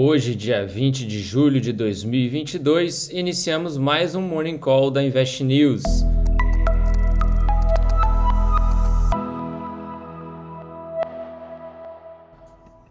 Hoje, dia 20 de julho de 2022, iniciamos mais um Morning Call da Invest News.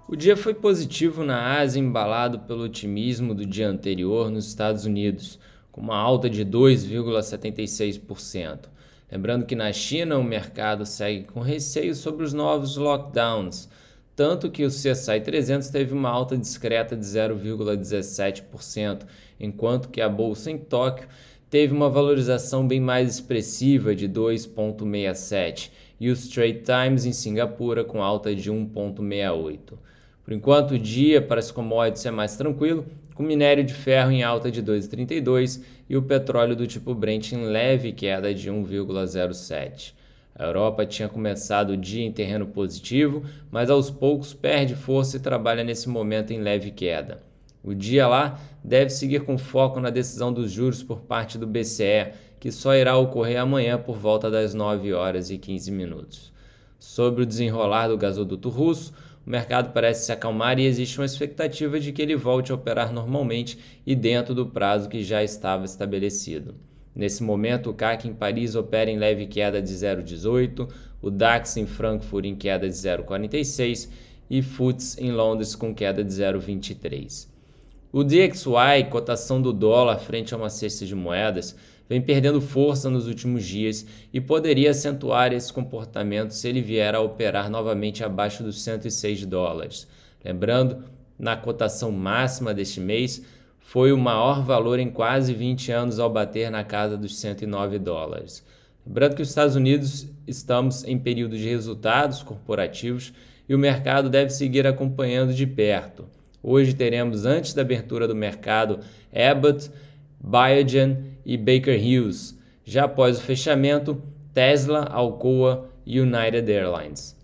O dia foi positivo na Ásia, embalado pelo otimismo do dia anterior nos Estados Unidos, com uma alta de 2,76%. Lembrando que na China o mercado segue com receio sobre os novos lockdowns tanto que o CSI 300 teve uma alta discreta de 0,17%, enquanto que a bolsa em Tóquio teve uma valorização bem mais expressiva de 2,67% e o Straits Times em Singapura com alta de 1,68%. Por enquanto, o dia para as commodities é mais tranquilo, com minério de ferro em alta de 2,32 e o petróleo do tipo Brent em leve queda de 1,07. A Europa tinha começado o dia em terreno positivo, mas aos poucos perde força e trabalha nesse momento em leve queda. O dia lá deve seguir com foco na decisão dos juros por parte do BCE, que só irá ocorrer amanhã por volta das 9 horas e 15 minutos. Sobre o desenrolar do gasoduto russo, o mercado parece se acalmar e existe uma expectativa de que ele volte a operar normalmente e dentro do prazo que já estava estabelecido. Nesse momento, o CAC em Paris opera em leve queda de 0,18, o DAX em Frankfurt em queda de 0,46 e FTSE em Londres com queda de 0,23. O DXY, cotação do dólar frente a uma cesta de moedas, vem perdendo força nos últimos dias e poderia acentuar esse comportamento se ele vier a operar novamente abaixo dos 106 dólares. Lembrando, na cotação máxima deste mês, foi o maior valor em quase 20 anos ao bater na casa dos 109 dólares. Lembrando que os Estados Unidos estamos em período de resultados corporativos e o mercado deve seguir acompanhando de perto. Hoje teremos, antes da abertura do mercado, Abbott, Biogen e Baker Hughes. Já após o fechamento, Tesla, Alcoa e United Airlines.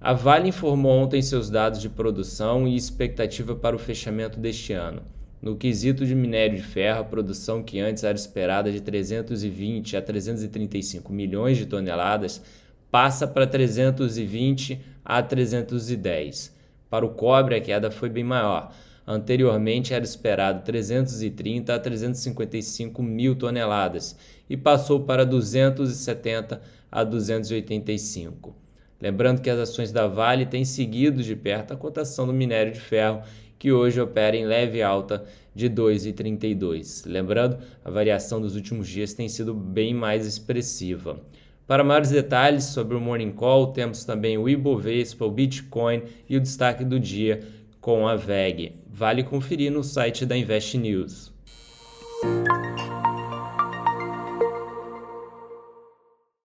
A Vale informou ontem seus dados de produção e expectativa para o fechamento deste ano. No quesito de minério de ferro, a produção que antes era esperada de 320 a 335 milhões de toneladas passa para 320 a 310. Para o cobre, a queda foi bem maior. Anteriormente era esperado 330 a 355 mil toneladas e passou para 270 a 285. Lembrando que as ações da Vale têm seguido de perto a cotação do minério de ferro que hoje opera em leve alta de 2,32. Lembrando, a variação dos últimos dias tem sido bem mais expressiva. Para maiores detalhes sobre o Morning Call, temos também o Ibovespa, o Bitcoin e o destaque do dia com a VEG. Vale conferir no site da Invest News.